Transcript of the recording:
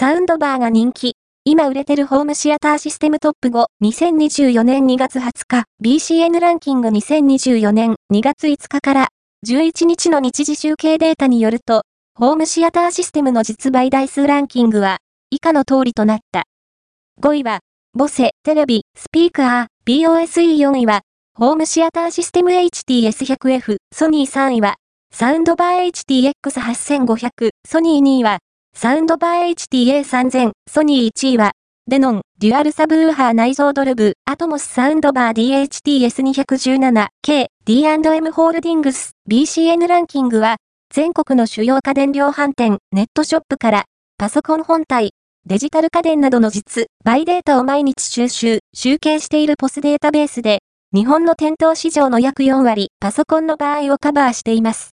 サウンドバーが人気。今売れてるホームシアターシステムトップ5、2024年2月20日、BCN ランキング。2024年。2月5日から。11日の日時集計データによると、ホームシアターシステムの実売台数ランキングは以下の通りとなった。5位は、ボセ、テレビ、スピーカー、BOSE4 位は、ホームシアターシステム HTS100F、ソニー3位は、サウンドバー HTX8500、ソニー2位は、サウンドバー HTA3000、ソニー1位は、デノン、デュアルサブウーハー内蔵ドルビーアトモスサウンドバー DHTS217、K、D&M ホールディングス、BCN ランキングは、全国の主要家電量販店、ネットショップから、パソコン本体、デジタル家電などの実売データを毎日収集、集計している POS データベースで、日本の店頭市場の約4割、パソコンの場合をカバーしています。